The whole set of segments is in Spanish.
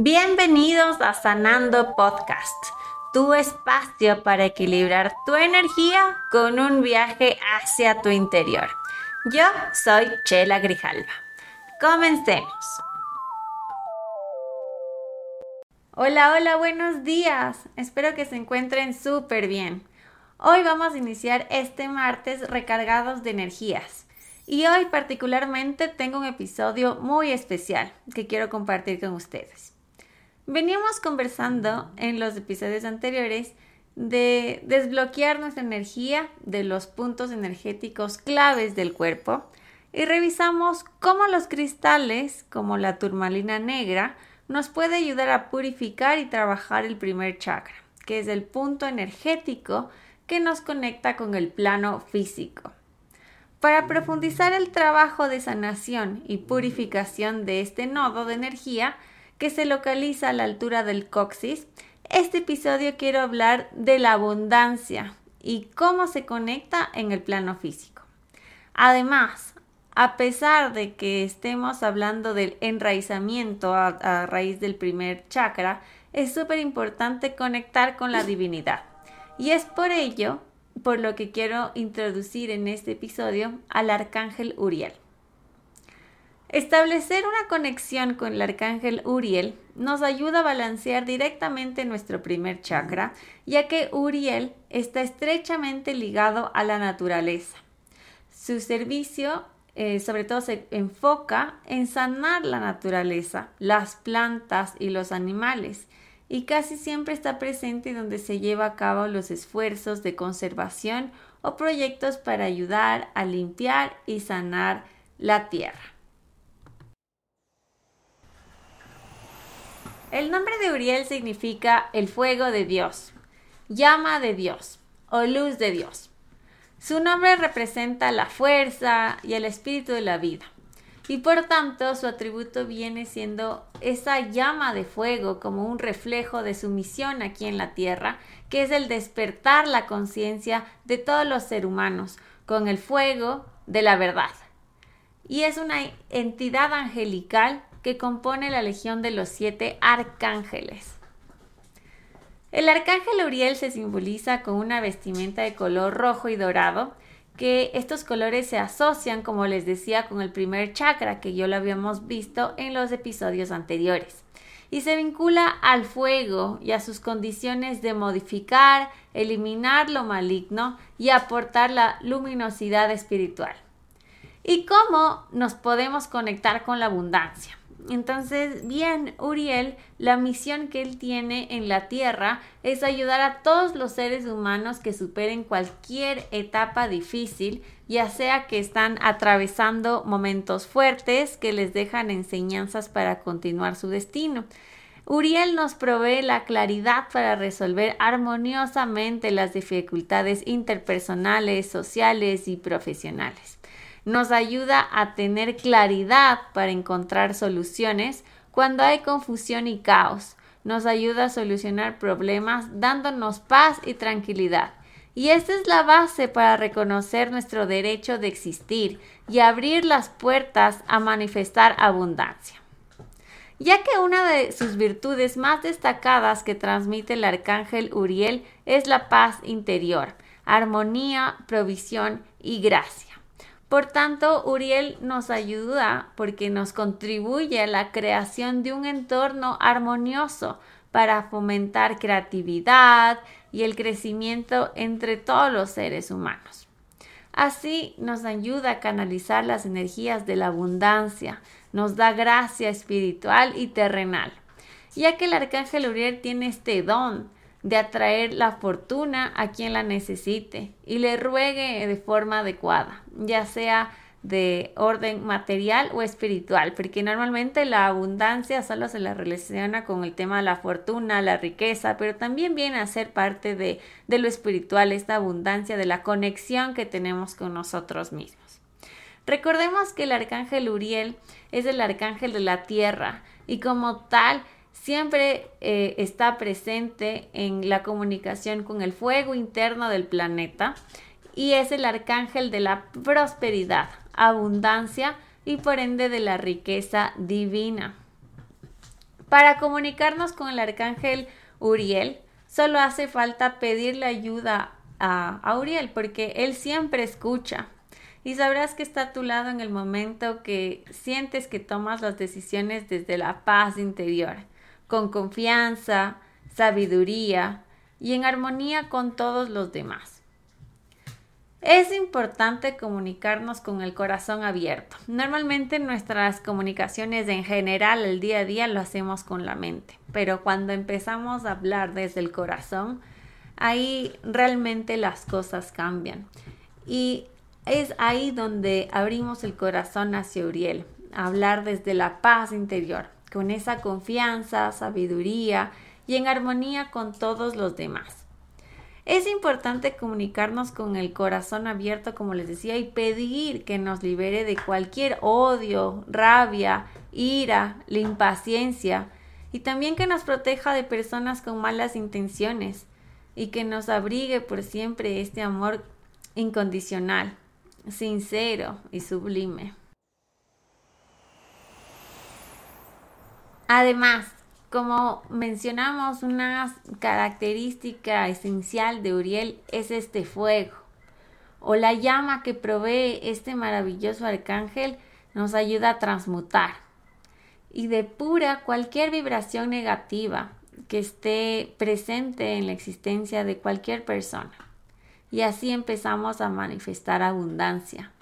Bienvenidos a Sanando Podcast, tu espacio para equilibrar tu energía con un viaje hacia tu interior. Yo soy Chela Grijalva. Comencemos. Hola, hola, buenos días. Espero que se encuentren súper bien. Hoy vamos a iniciar este martes recargados de energías. Y hoy particularmente tengo un episodio muy especial que quiero compartir con ustedes. Veníamos conversando en los episodios anteriores de desbloquear nuestra energía de los puntos energéticos claves del cuerpo y revisamos cómo los cristales, como la turmalina negra, nos puede ayudar a purificar y trabajar el primer chakra, que es el punto energético que nos conecta con el plano físico. Para profundizar el trabajo de sanación y purificación de este nodo de energía, que se localiza a la altura del coxis, este episodio quiero hablar de la abundancia y cómo se conecta en el plano físico. Además, a pesar de que estemos hablando del enraizamiento a, raíz del primer chakra, es súper importante conectar con la divinidad. Y es por ello por lo que quiero introducir en este episodio al arcángel Uriel. Establecer una conexión con el arcángel Uriel nos ayuda a balancear directamente nuestro primer chakra, ya que Uriel está estrechamente ligado a la naturaleza. Su servicio eh, sobre todo se enfoca en sanar la naturaleza, las plantas y los animales, y casi siempre está presente donde se lleva a cabo los esfuerzos de conservación o proyectos para ayudar a limpiar y sanar la tierra. El nombre de Uriel significa el fuego de Dios, llama de Dios o luz de Dios. Su nombre representa la fuerza y el espíritu de la vida. Y por tanto su atributo viene siendo esa llama de fuego como un reflejo de su misión aquí en la tierra, que es el despertar la conciencia de todos los seres humanos con el fuego de la verdad. Y es una entidad angelical que compone la Legión de los Siete Arcángeles. El arcángel Uriel se simboliza con una vestimenta de color rojo y dorado, que estos colores se asocian, como les decía, con el primer chakra que yo lo habíamos visto en los episodios anteriores, y se vincula al fuego y a sus condiciones de modificar, eliminar lo maligno y aportar la luminosidad espiritual. ¿Y cómo nos podemos conectar con la abundancia? Entonces, bien, Uriel, la misión que él tiene en la Tierra es ayudar a todos los seres humanos que superen cualquier etapa difícil, ya sea que están atravesando momentos fuertes que les dejan enseñanzas para continuar su destino. Uriel nos provee la claridad para resolver armoniosamente las dificultades interpersonales, sociales y profesionales nos ayuda a tener claridad para encontrar soluciones cuando hay confusión y caos. Nos ayuda a solucionar problemas dándonos paz y tranquilidad. Y esta es la base para reconocer nuestro derecho de existir y abrir las puertas a manifestar abundancia. Ya que una de sus virtudes más destacadas que transmite el arcángel Uriel es la paz interior, armonía, provisión y gracia. Por tanto, Uriel nos ayuda porque nos contribuye a la creación de un entorno armonioso para fomentar creatividad y el crecimiento entre todos los seres humanos. Así nos ayuda a canalizar las energías de la abundancia, nos da gracia espiritual y terrenal, ya que el arcángel Uriel tiene este don de atraer la fortuna a quien la necesite y le ruegue de forma adecuada, ya sea de orden material o espiritual, porque normalmente la abundancia solo se la relaciona con el tema de la fortuna, la riqueza, pero también viene a ser parte de, de lo espiritual, esta abundancia de la conexión que tenemos con nosotros mismos. Recordemos que el arcángel Uriel es el arcángel de la tierra y como tal siempre eh, está presente en la comunicación con el fuego interno del planeta y es el arcángel de la prosperidad, abundancia y por ende de la riqueza divina. Para comunicarnos con el arcángel Uriel, solo hace falta pedirle ayuda a, a Uriel, porque él siempre escucha. Y sabrás que está a tu lado en el momento que sientes que tomas las decisiones desde la paz interior, con confianza, sabiduría y en armonía con todos los demás. Es importante comunicarnos con el corazón abierto. Normalmente nuestras comunicaciones en general el día a día lo hacemos con la mente, pero cuando empezamos a hablar desde el corazón, ahí realmente las cosas cambian. Y es ahí donde abrimos el corazón hacia Uriel, hablar desde la paz interior, con esa confianza, sabiduría y en armonía con todos los demás. Es importante comunicarnos con el corazón abierto, como les decía, y pedir que nos libere de cualquier odio, rabia, ira, la impaciencia, y también que nos proteja de personas con malas intenciones y que nos abrigue por siempre este amor incondicional, sincero y sublime. Además, como mencionamos, una característica esencial de Uriel es este fuego o la llama que provee este maravilloso arcángel nos ayuda a transmutar y depura cualquier vibración negativa que esté presente en la existencia de cualquier persona. Y así empezamos a manifestar abundancia,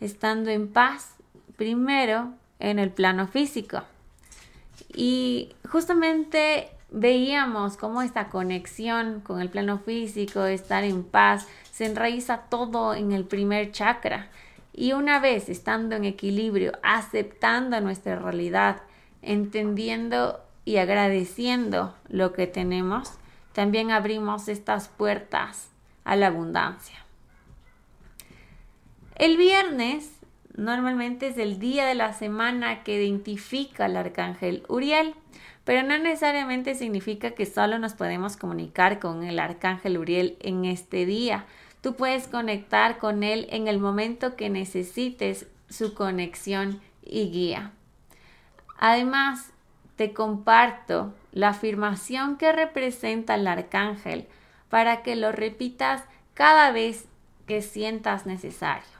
estando en paz primero en el plano físico y justamente veíamos cómo esta conexión con el plano físico, estar en paz, se enraiza todo en el primer chakra. Y una vez estando en equilibrio, aceptando nuestra realidad, entendiendo y agradeciendo lo que tenemos, también abrimos estas puertas a la abundancia. El viernes Normalmente es el día de la semana que identifica al arcángel Uriel, pero no necesariamente significa que solo nos podemos comunicar con el arcángel Uriel en este día. Tú puedes conectar con él en el momento que necesites su conexión y guía. Además, te comparto la afirmación que representa el arcángel para que lo repitas cada vez que sientas necesario.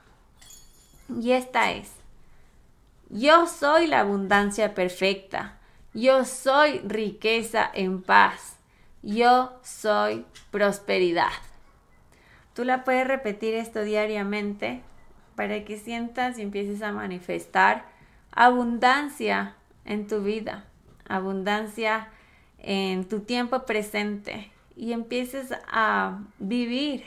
Y esta es, yo soy la abundancia perfecta, yo soy riqueza en paz, yo soy prosperidad. Tú la puedes repetir esto diariamente para que sientas y empieces a manifestar abundancia en tu vida, abundancia en tu tiempo presente y empieces a vivir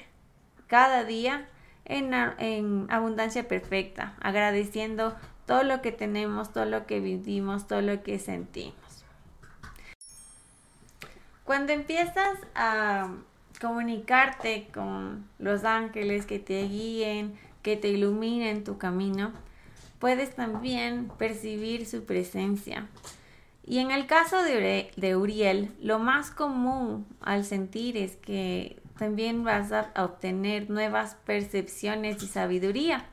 cada día en, abundancia perfecta, agradeciendo todo lo que tenemos, todo lo que vivimos, todo lo que sentimos. Cuando empiezas a comunicarte con los ángeles que te guíen, que te iluminen tu camino, puedes también percibir su presencia. Y en el caso de Uriel, lo más común al sentir es que también vas a obtener nuevas percepciones y sabiduría,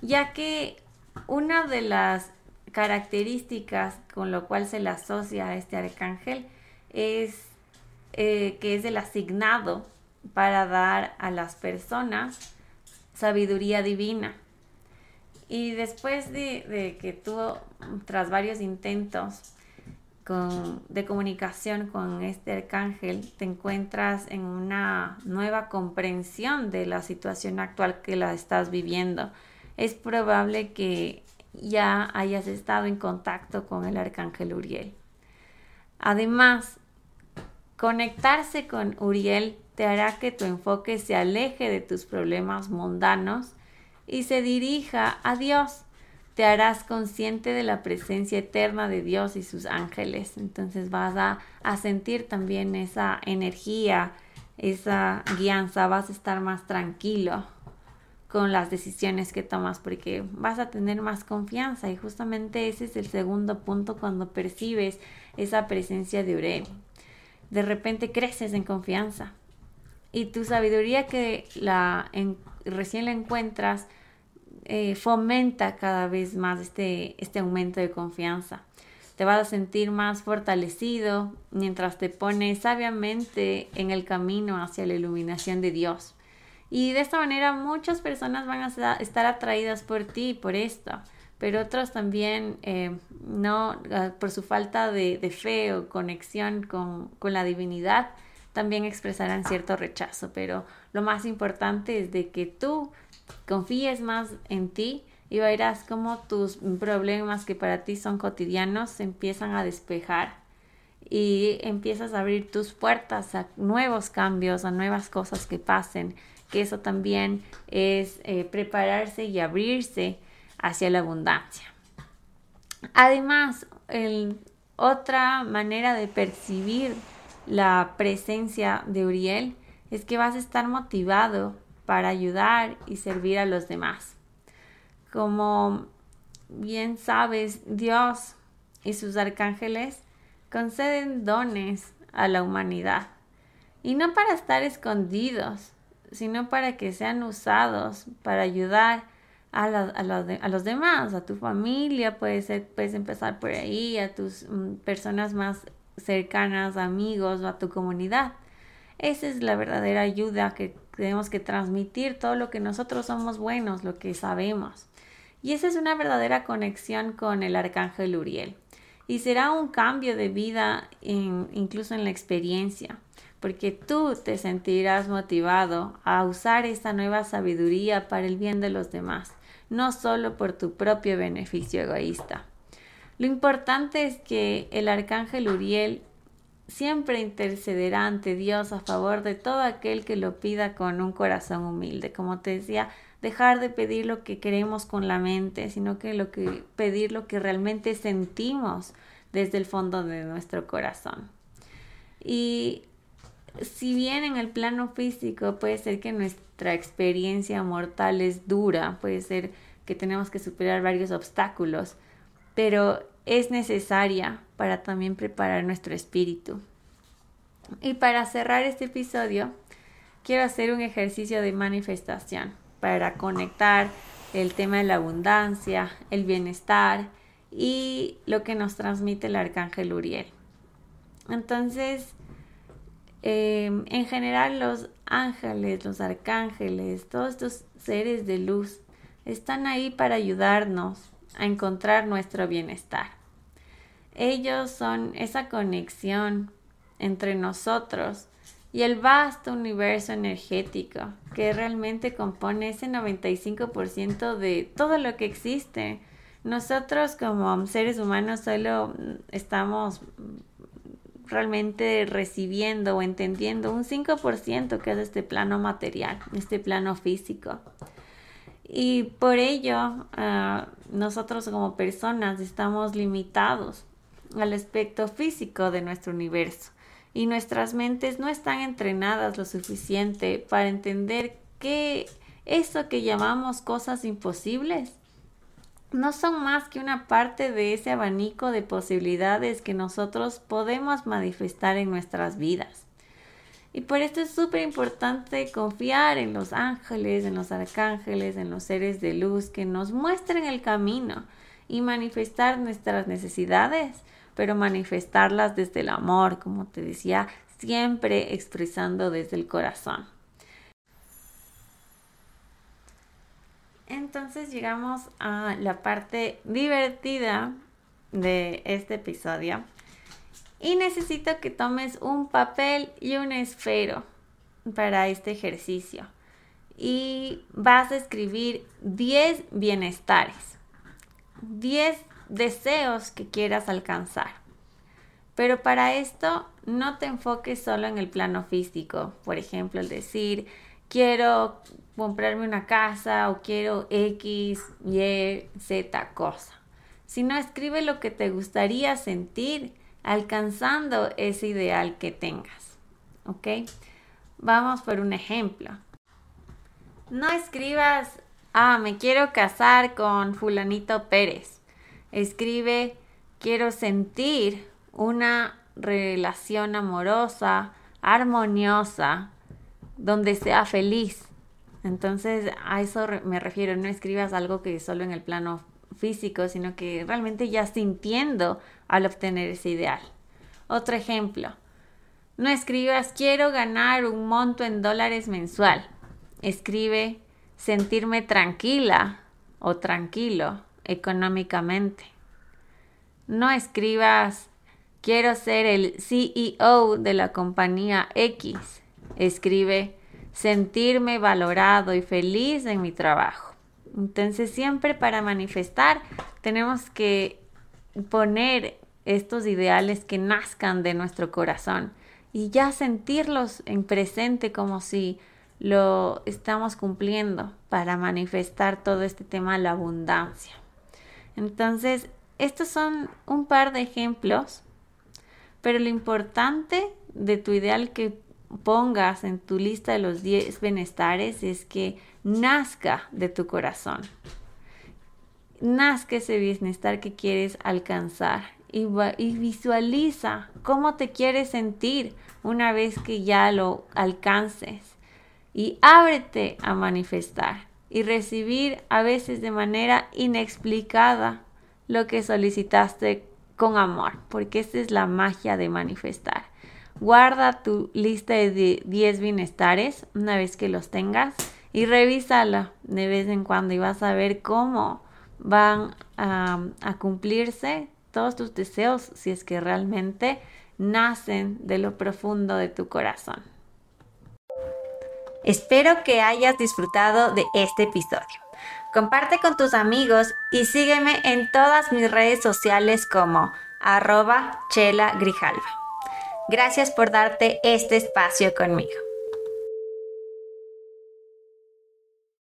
ya que una de las características con lo cual se le asocia a este arcángel es eh, que es el asignado para dar a las personas sabiduría divina. Y después de, de que tú, tras varios intentos, de comunicación con este arcángel, te encuentras en una nueva comprensión de la situación actual que la estás viviendo. Es probable que ya hayas estado en contacto con el arcángel Uriel. Además, conectarse con Uriel te hará que tu enfoque se aleje de tus problemas mundanos y se dirija a Dios te harás consciente de la presencia eterna de Dios y sus ángeles. Entonces vas a, sentir también esa energía, esa guianza, vas a estar más tranquilo con las decisiones que tomas porque vas a tener más confianza y justamente ese es el segundo punto cuando percibes esa presencia de Ure. De repente creces en confianza y tu sabiduría que la recién la encuentras eh, fomenta cada vez más este, este aumento de confianza. te vas a sentir más fortalecido mientras te pones sabiamente en el camino hacia la iluminación de Dios. Y de esta manera muchas personas van a estar atraídas por ti, por esto, pero otros también eh, no, ah, por su falta de, fe o conexión con, con la divinidad, también expresarán cierto rechazo. Pero lo más importante es de que tú confíes más en ti y verás cómo tus problemas que para ti son cotidianos se empiezan a despejar y empiezas a abrir tus puertas a nuevos cambios, a nuevas cosas que pasen, que eso también es eh, prepararse y abrirse hacia la abundancia. Además, otra manera de percibir la presencia de Uriel es que vas a estar motivado para ayudar y servir a los demás. Como bien sabes, Dios y sus arcángeles conceden dones a la humanidad. Y no para estar escondidos, sino para que sean usados para ayudar a, los demás, a tu familia, puedes, puedes empezar por ahí, a tus mm, personas más cercanas, amigos o a tu comunidad. Esa es la verdadera ayuda que tenemos que transmitir, todo lo que nosotros somos buenos, lo que sabemos. Y esa es una verdadera conexión con el arcángel Uriel. Y será un cambio de vida incluso en la experiencia, porque tú te sentirás motivado a usar esta nueva sabiduría para el bien de los demás, no solo por tu propio beneficio egoísta. Lo importante es que el arcángel Uriel siempre intercederá ante Dios a favor de todo aquel que lo pida con un corazón humilde. Como te decía, dejar de pedir lo que queremos con la mente, sino que pedir lo que realmente sentimos desde el fondo de nuestro corazón. Y si bien en el plano físico puede ser que nuestra experiencia mortal es dura, puede ser que tenemos que superar varios obstáculos, pero es necesaria para también preparar nuestro espíritu. Y para cerrar este episodio, quiero hacer un ejercicio de manifestación para conectar el tema de la abundancia, el bienestar y lo que nos transmite el arcángel Uriel. Entonces, em, en general los ángeles, los arcángeles, todos estos seres de luz están ahí para ayudarnos a encontrar nuestro bienestar. Ellos son esa conexión entre nosotros y el vasto universo energético que realmente compone ese 95% de todo lo que existe. Nosotros como seres humanos solo estamos realmente recibiendo o entendiendo un 5% que es este plano material, este plano físico. Y por ello, ah, nosotros como personas estamos limitados al aspecto físico de nuestro universo y nuestras mentes no están entrenadas lo suficiente para entender que eso que llamamos cosas imposibles no son más que una parte de ese abanico de posibilidades que nosotros podemos manifestar en nuestras vidas. Y por esto es súper importante confiar en los ángeles, en los arcángeles, en los seres de luz que nos muestren el camino y manifestar nuestras necesidades, pero manifestarlas desde el amor, como te decía, siempre expresando desde el corazón. Entonces llegamos a la parte divertida de este episodio y necesito que tomes un papel y un esfero para este ejercicio. Y vas a escribir 10 bienestares, 10 deseos que quieras alcanzar. Pero para esto no te enfoques solo en el plano físico. Por ejemplo, el decir, quiero comprarme una casa o quiero X, Y, Z cosa. Sino escribe lo que te gustaría sentir alcanzando ese ideal que tengas. ¿Ok? Vamos por un ejemplo. No escribas, ah, me quiero casar con fulanito Pérez. Escribe, quiero sentir una relación amorosa, armoniosa, donde sea feliz. Entonces, a eso me refiero, no escribas algo que solo en el plano físico, sino que realmente ya sintiendo al obtener ese ideal. Otro ejemplo, no escribas quiero ganar un monto en dólares mensual. Escribe sentirme tranquila o tranquilo económicamente. No escribas quiero ser el CEO de la compañía X. Escribe sentirme valorado y feliz en mi trabajo. Entonces siempre para manifestar tenemos que poner estos ideales que nazcan de nuestro corazón y ya sentirlos en presente como si lo estamos cumpliendo para manifestar todo este tema la abundancia. Entonces, estos son un par de ejemplos, pero lo importante de tu ideal que pongas en tu lista de los 10 bienestares es que nazca de tu corazón. Nazca ese bienestar que quieres alcanzar y, y, visualiza cómo te quieres sentir una vez que ya lo alcances. Y ábrete a manifestar y recibir a veces de manera inexplicada lo que solicitaste con amor, porque esta es la magia de manifestar. Guarda tu lista de 10 bienestares una vez que los tengas y revísala de vez en cuando y vas a ver cómo van a, cumplirse todos tus deseos si es que realmente nacen de lo profundo de tu corazón. Espero que hayas disfrutado de este episodio. Comparte con tus amigos y sígueme en todas mis redes sociales como arroba chela grijalva. Gracias por darte este espacio conmigo.